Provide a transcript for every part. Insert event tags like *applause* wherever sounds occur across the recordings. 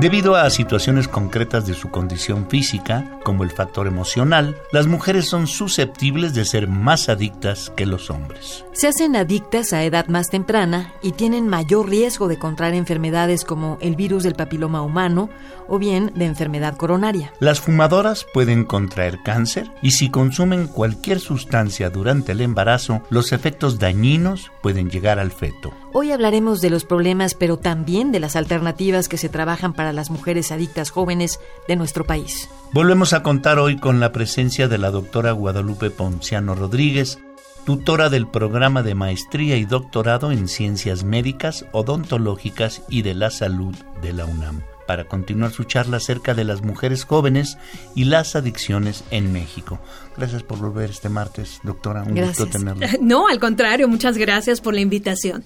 Debido a situaciones concretas de su condición física, como el factor emocional, las mujeres son susceptibles de ser más adictas que los hombres. Se hacen adictas a edad más temprana y tienen mayor riesgo de contraer enfermedades como el virus del papiloma humano o bien de enfermedad coronaria. Las fumadoras pueden contraer cáncer y si consumen cualquier sustancia durante el embarazo, los efectos dañinos pueden llegar al feto. Hoy hablaremos de los problemas, pero también de las alternativas que se trabajan para las mujeres adictas jóvenes de nuestro país. Volvemos a contar hoy con la presencia de la doctora Guadalupe Ponciano Rodríguez, tutora del programa de maestría y doctorado en ciencias médicas, odontológicas y de la salud de la UNAM para continuar su charla acerca de las mujeres jóvenes y las adicciones en México. Gracias por volver este martes, doctora. Un gusto tenerla. *laughs* No, al contrario, muchas gracias por la invitación.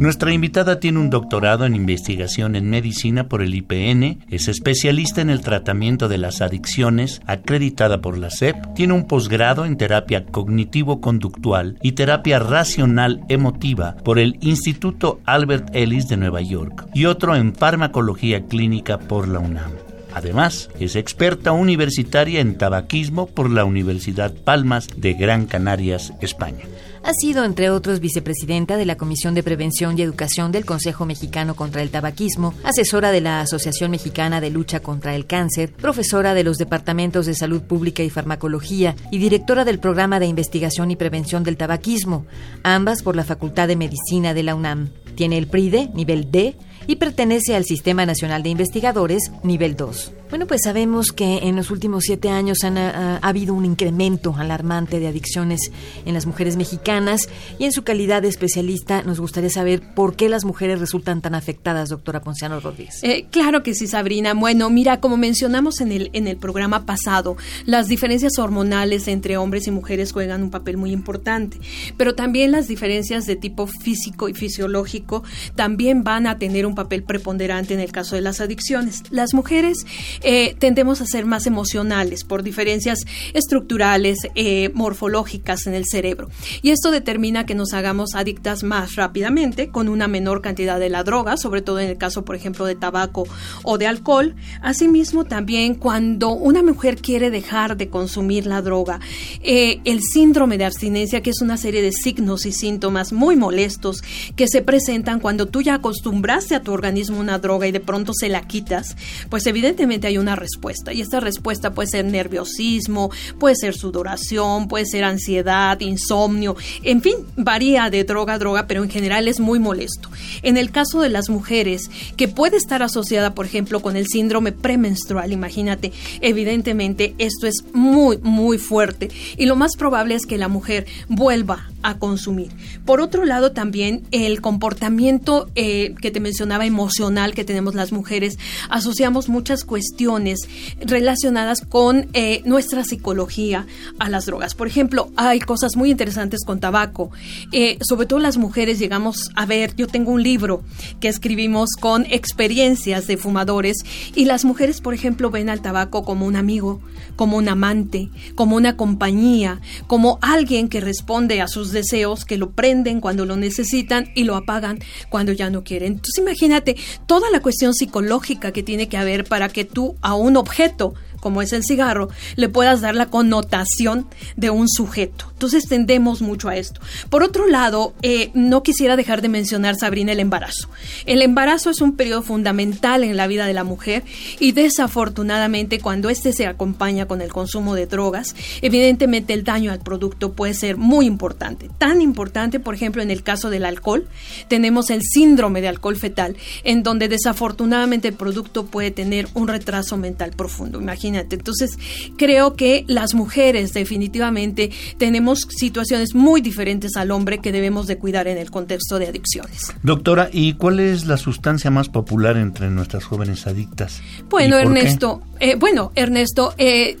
Nuestra invitada tiene un doctorado en investigación en medicina por el IPN, es especialista en el tratamiento de las adicciones, acreditada por la SEP, tiene un posgrado en terapia cognitivo-conductual y terapia racional emotiva por el Instituto Albert Ellis de Nueva York y otro en farmacología clínica por la UNAM. Además, es experta universitaria en tabaquismo por la Universidad Palmas de Gran Canarias, España. Ha sido, entre otros, vicepresidenta de la Comisión de Prevención y Educación del Consejo Mexicano contra el Tabaquismo, asesora de la Asociación Mexicana de Lucha contra el Cáncer, profesora de los Departamentos de Salud Pública y Farmacología y directora del Programa de Investigación y Prevención del Tabaquismo, ambas por la Facultad de Medicina de la UNAM. Tiene el PRIDE, nivel D, y pertenece al Sistema Nacional de Investigadores, nivel 2. Bueno, pues sabemos que en los últimos siete años han, ha, habido un incremento alarmante de adicciones en las mujeres mexicanas y en su calidad de especialista nos gustaría saber por qué las mujeres resultan tan afectadas, doctora Ponciano Rodríguez. Eh, claro que sí, Sabrina. Bueno, mira, como mencionamos en el, en el programa pasado, las diferencias hormonales entre hombres y mujeres juegan un papel muy importante, pero también las diferencias de tipo físico y fisiológico también van a tener un papel preponderante en el caso de las adicciones. Las mujeres eh, tendemos a ser más emocionales por diferencias estructurales, eh, morfológicas en el cerebro. Y esto determina que nos hagamos adictas más rápidamente, con una menor cantidad de la droga, sobre todo en el caso, por ejemplo, de tabaco o de alcohol. Asimismo, también cuando una mujer quiere dejar de consumir la droga, eh, el síndrome de abstinencia, que es una serie de signos y síntomas muy molestos que se presentan cuando tú ya acostumbraste a tu organismo una droga y de pronto se la quitas, pues evidentemente hay una respuesta. Y esta respuesta puede ser nerviosismo, puede ser sudoración, puede ser ansiedad, insomnio, en fin, varía de droga a droga, pero en general es muy molesto. En el caso de las mujeres, que puede estar asociada, por ejemplo, con el síndrome premenstrual, imagínate, evidentemente esto es muy, muy fuerte. Y lo más probable es que la mujer vuelva a consumir. Por otro lado, también el comportamiento eh, que te mencionaba emocional que tenemos las mujeres, asociamos muchas cuestiones relacionadas con eh, nuestra psicología a las drogas. Por ejemplo, hay cosas muy interesantes con tabaco. Eh, sobre todo las mujeres llegamos a ver, yo tengo un libro que escribimos con experiencias de fumadores y las mujeres, por ejemplo, ven al tabaco como un amigo, como un amante, como una compañía, como alguien que responde a sus deseos, que lo prenden cuando lo necesitan y lo apagan cuando ya no quieren. Entonces imagínate toda la cuestión psicológica que tiene que haber para que tú a un objeto como es el cigarro, le puedas dar la connotación de un sujeto. Entonces tendemos mucho a esto. Por otro lado, eh, no quisiera dejar de mencionar, Sabrina, el embarazo. El embarazo es un periodo fundamental en la vida de la mujer y desafortunadamente cuando éste se acompaña con el consumo de drogas, evidentemente el daño al producto puede ser muy importante. Tan importante, por ejemplo, en el caso del alcohol, tenemos el síndrome de alcohol fetal, en donde desafortunadamente el producto puede tener un retraso mental profundo. Imagínate imagínate. Entonces, creo que las mujeres definitivamente tenemos situaciones muy diferentes al hombre que debemos de cuidar en el contexto de adicciones. Doctora, ¿y cuál es la sustancia más popular entre nuestras jóvenes adictas? Bueno, Ernesto, eh, bueno, Ernesto, eh,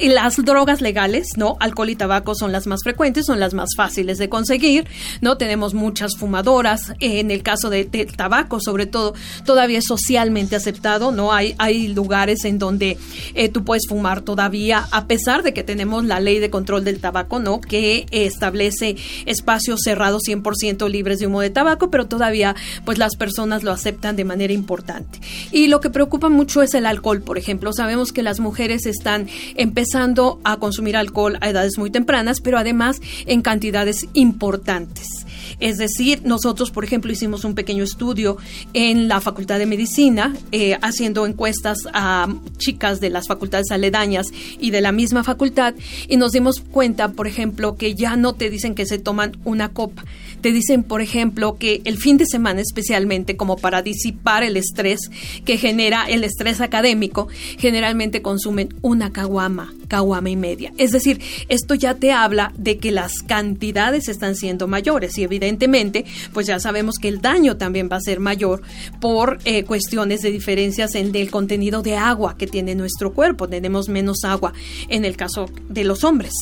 las drogas legales, ¿no? Alcohol y tabaco son las más frecuentes, son las más fáciles de conseguir, ¿no? Tenemos muchas fumadoras, eh, en el caso del de tabaco, sobre todo, todavía es socialmente aceptado, ¿no? Hay, hay lugares en donde tú puedes fumar todavía, a pesar de que tenemos la ley de control del tabaco, ¿no? Que establece espacios cerrados 100% libres de humo de tabaco, pero todavía, pues las personas lo aceptan de manera importante. Y lo que preocupa mucho es el alcohol, por ejemplo sabemos que las mujeres están empezando a consumir alcohol a edades muy tempranas, pero además en cantidades importantes. Es decir, nosotros, por ejemplo, hicimos un pequeño estudio en la Facultad de Medicina, eh, haciendo encuestas a chicas de las facultades aledañas y de la misma facultad, y nos dimos cuenta, por ejemplo, que ya no te dicen que se toman una copa, te dicen, por ejemplo, que el fin de semana especialmente, como para disipar el estrés que genera el estrés académico, generalmente consumen una caguama, caguama y media. Es decir, esto ya te habla de que las cantidades están siendo mayores y evidentemente, pues ya sabemos que el daño también va a ser mayor por eh, cuestiones de diferencias en el contenido de agua que tiene nuestro cuerpo. Tenemos menos agua en el caso de los hombres.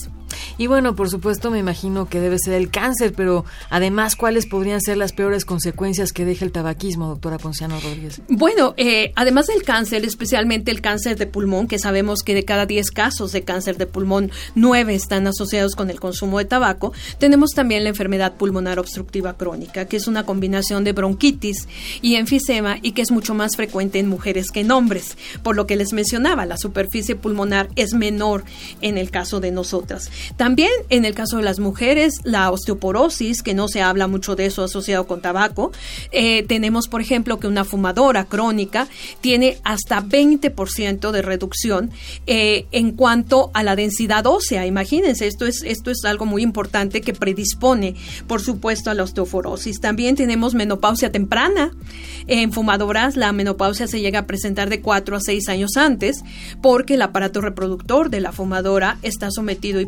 Y bueno, por supuesto me imagino que debe ser el cáncer, pero además, ¿cuáles podrían ser las peores consecuencias que deja el tabaquismo, doctora Ponciano Rodríguez? Bueno, eh, además del cáncer, especialmente el cáncer de pulmón, que sabemos que de cada 10 casos de cáncer de pulmón, 9 están asociados con el consumo de tabaco, tenemos también la enfermedad pulmonar obstructiva crónica, que es una combinación de bronquitis y enfisema y que es mucho más frecuente en mujeres que en hombres. Por lo que les mencionaba, la superficie pulmonar es menor en el caso de nosotras. También en el caso de las mujeres, la osteoporosis, que no se habla mucho de eso asociado con tabaco. Eh, tenemos, por ejemplo, que una fumadora crónica tiene hasta 20% de reducción eh, en cuanto a la densidad ósea. Imagínense, esto es, esto es algo muy importante que predispone, por supuesto, a la osteoporosis. También tenemos menopausia temprana. En fumadoras, la menopausia se llega a presentar de 4 a 6 años antes porque el aparato reproductor de la fumadora está sometido a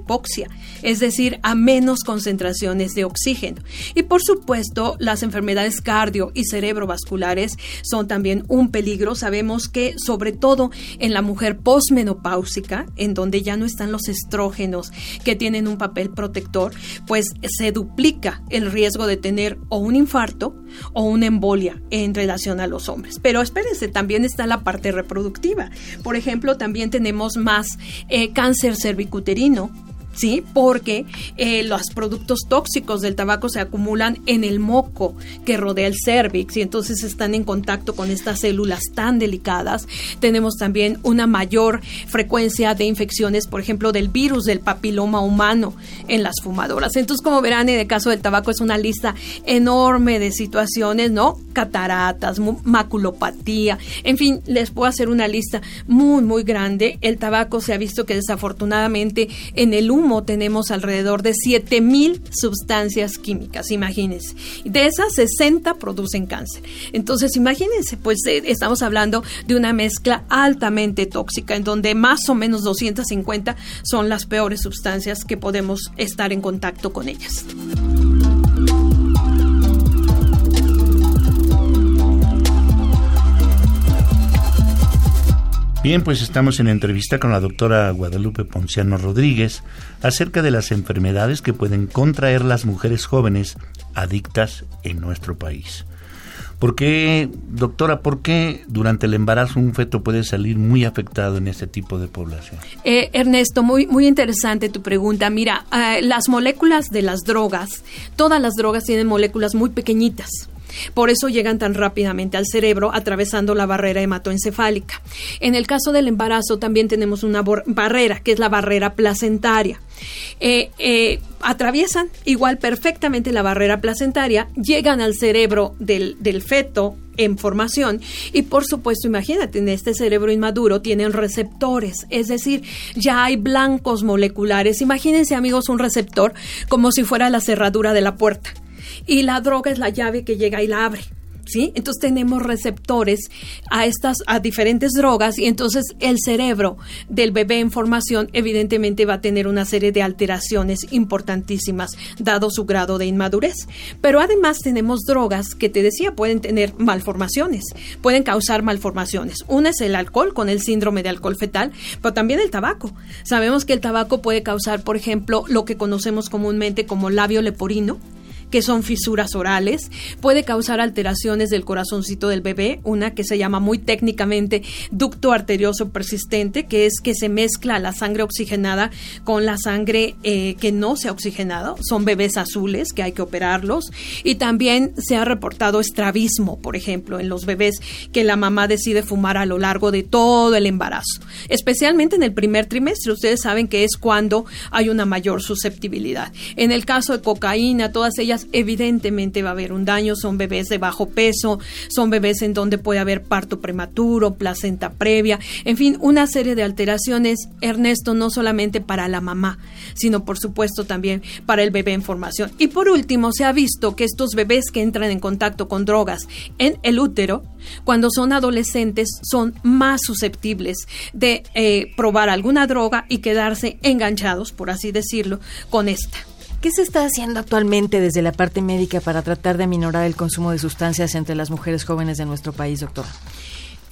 es decir, a menos concentraciones de oxígeno. Y por supuesto, las enfermedades cardio y cerebrovasculares son también un peligro. Sabemos que sobre todo en la mujer posmenopáusica, en donde ya no están los estrógenos que tienen un papel protector, pues se duplica el riesgo de tener o un infarto o una embolia en relación a los hombres. Pero espérense, también está la parte reproductiva. Por ejemplo, también tenemos más eh, cáncer cervicuterino, ¿sí? Porque eh, los productos tóxicos del tabaco se acumulan en el moco que rodea el cervix y entonces están en contacto con estas células tan delicadas. Tenemos también una mayor frecuencia de infecciones, por ejemplo, del virus del papiloma humano en las fumadoras. Entonces, como verán, en el caso del tabaco es una lista enorme de situaciones, ¿no? Cataratas, maculopatía, en fin, les puedo hacer una lista muy, muy grande. El tabaco se ha visto que desafortunadamente en el humo tenemos alrededor de 7000 sustancias químicas, imagínense. De esas 60 producen cáncer. Entonces, imagínense, pues eh, estamos hablando de una mezcla altamente tóxica en donde más o menos 250 son las peores sustancias que podemos estar en contacto con ellas. Bien, pues estamos en entrevista con la doctora Guadalupe Ponciano Rodríguez acerca de las enfermedades que pueden contraer las mujeres jóvenes adictas en nuestro país. ¿Por qué, doctora, por qué durante el embarazo un feto puede salir muy afectado en este tipo de población? Eh, Ernesto, muy, muy interesante tu pregunta. Mira, eh, las moléculas de las drogas, todas las drogas tienen moléculas muy pequeñitas. Por eso llegan tan rápidamente al cerebro atravesando la barrera hematoencefálica. En el caso del embarazo también tenemos una barrera, que es la barrera placentaria. Eh, eh, atraviesan igual perfectamente la barrera placentaria, llegan al cerebro del, del feto en formación y por supuesto imagínate en este cerebro inmaduro tienen receptores es decir ya hay blancos moleculares imagínense amigos un receptor como si fuera la cerradura de la puerta y la droga es la llave que llega y la abre. ¿sí? Entonces tenemos receptores a estas, a diferentes drogas y entonces el cerebro del bebé en formación evidentemente va a tener una serie de alteraciones importantísimas dado su grado de inmadurez. Pero además tenemos drogas que te decía pueden tener malformaciones, pueden causar malformaciones. Una es el alcohol con el síndrome de alcohol fetal, pero también el tabaco. Sabemos que el tabaco puede causar, por ejemplo, lo que conocemos comúnmente como labio leporino, que son fisuras orales, puede causar alteraciones del corazoncito del bebé, una que se llama muy técnicamente ducto arterioso persistente, que es que se mezcla la sangre oxigenada con la sangre eh, que no se ha oxigenado, son bebés azules que hay que operarlos, y también se ha reportado estrabismo, por ejemplo, en los bebés que la mamá decide fumar a lo largo de todo el embarazo, especialmente en el primer trimestre, ustedes saben que es cuando hay una mayor susceptibilidad. En el caso de cocaína, todas ellas evidentemente va a haber un daño, son bebés de bajo peso, son bebés en donde puede haber parto prematuro, placenta previa, en fin, una serie de alteraciones, Ernesto, no solamente para la mamá, sino por supuesto también para el bebé en formación. Y por último, se ha visto que estos bebés que entran en contacto con drogas en el útero, cuando son adolescentes, son más susceptibles de eh, probar alguna droga y quedarse enganchados, por así decirlo, con esta. ¿Qué se está haciendo actualmente desde la parte médica para tratar de aminorar el consumo de sustancias entre las mujeres jóvenes de nuestro país, doctor?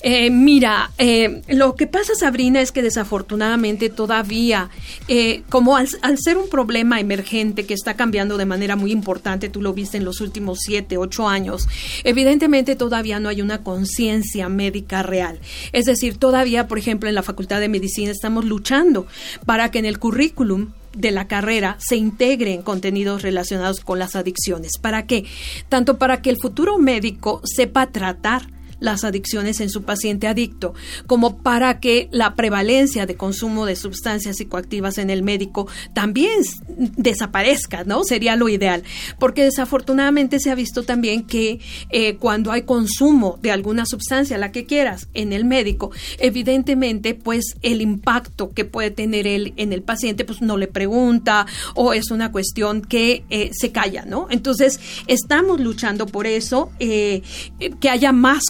Eh, mira, eh, lo que pasa, Sabrina, es que desafortunadamente todavía, eh, como al, ser un problema emergente que está cambiando de manera muy importante, tú lo viste en los últimos siete, ocho años, evidentemente todavía no hay una conciencia médica real. Es decir, todavía, por ejemplo, en la Facultad de Medicina estamos luchando para que en el currículum de la carrera se integren contenidos relacionados con las adicciones. ¿Para qué? Tanto para que el futuro médico sepa tratar las adicciones en su paciente adicto, como para que la prevalencia de consumo de sustancias psicoactivas en el médico también desaparezca, ¿no? Sería lo ideal, porque desafortunadamente se ha visto también que eh, cuando hay consumo de alguna sustancia, la que quieras, en el médico, evidentemente, pues el impacto que puede tener él en el paciente, pues no le pregunta o es una cuestión que eh, se calla, ¿no? Entonces, estamos luchando por eso, eh, que haya más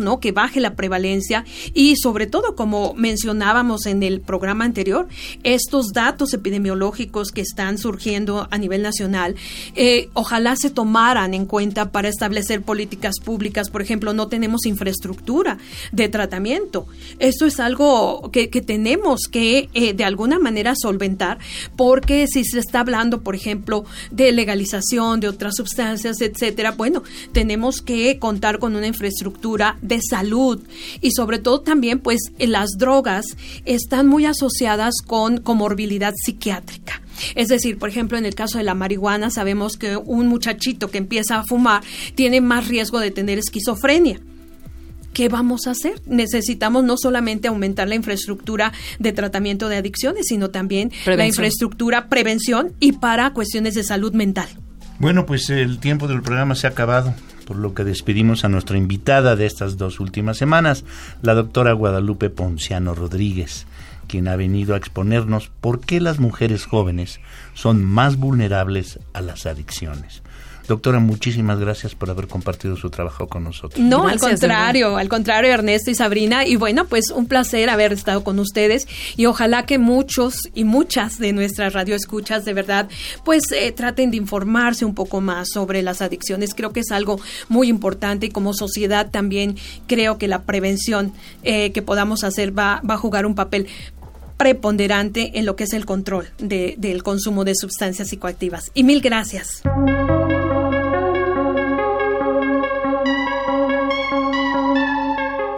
¿no? Que baje la prevalencia y sobre todo, como mencionábamos en el programa anterior, estos datos epidemiológicos que están surgiendo a nivel nacional, eh, ojalá se tomaran en cuenta para establecer políticas públicas. Por ejemplo, no tenemos infraestructura de tratamiento. Esto es algo que, tenemos que eh, de alguna manera solventar porque si se está hablando, por ejemplo, de legalización de otras sustancias, etcétera, bueno, tenemos que contar con una infraestructura de salud y sobre todo también pues las drogas están muy asociadas con comorbilidad psiquiátrica. Es decir, por ejemplo, en el caso de la marihuana sabemos que un muchachito que empieza a fumar tiene más riesgo de tener esquizofrenia. ¿qué vamos a hacer? Necesitamos no solamente aumentar la infraestructura de tratamiento de adicciones, sino también la infraestructura prevención y para cuestiones de salud mental. Bueno, pues el tiempo del programa se ha acabado por lo que despedimos a nuestra invitada de estas dos últimas semanas, la doctora Guadalupe Ponciano Rodríguez, quien ha venido a exponernos por qué las mujeres jóvenes son más vulnerables a las adicciones. Doctora, muchísimas gracias por haber compartido su trabajo con nosotros. No, al contrario, al contrario, Ernesto y Sabrina. Y bueno, pues un placer haber estado con ustedes y ojalá que muchos y muchas de nuestras radioescuchas de verdad, pues eh, traten de informarse un poco más sobre las adicciones. Creo que es algo muy importante y como sociedad también creo que la prevención eh, que podamos hacer va, va a jugar un papel preponderante en lo que es el control del consumo de sustancias psicoactivas. Y mil gracias.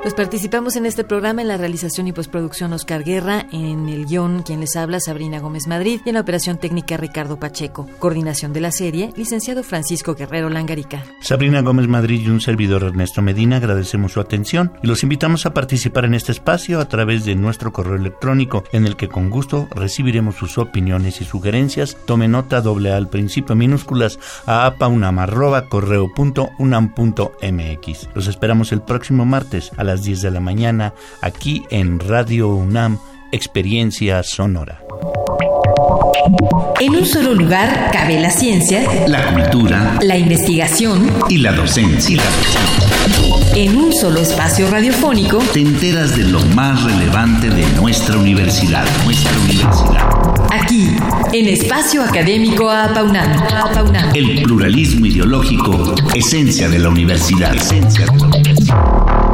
Pues participamos en este programa en la realización y postproducción Oscar Guerra, en el guion quien les habla Sabrina Gómez Madrid y en la operación técnica Ricardo Pacheco. Coordinación de la serie, licenciado Francisco Guerrero Langarica. Sabrina Gómez Madrid y un servidor Ernesto Medina agradecemos su atención y los invitamos a participar en este espacio a través de nuestro correo electrónico en el que con gusto recibiremos sus opiniones y sugerencias. Tome nota doble al principio minúsculas a apaunam.correo.unam.mx. Los esperamos el próximo martes a las 10 de la mañana aquí en Radio UNAM, Experiencia Sonora. En un solo lugar cabe la ciencia, la cultura, la investigación y la docencia. En un solo espacio radiofónico te enteras de lo más relevante de nuestra universidad, nuestra universidad. Aquí, en Espacio Académico Apaunam. El pluralismo ideológico, esencia de la universidad. Esencia de la universidad.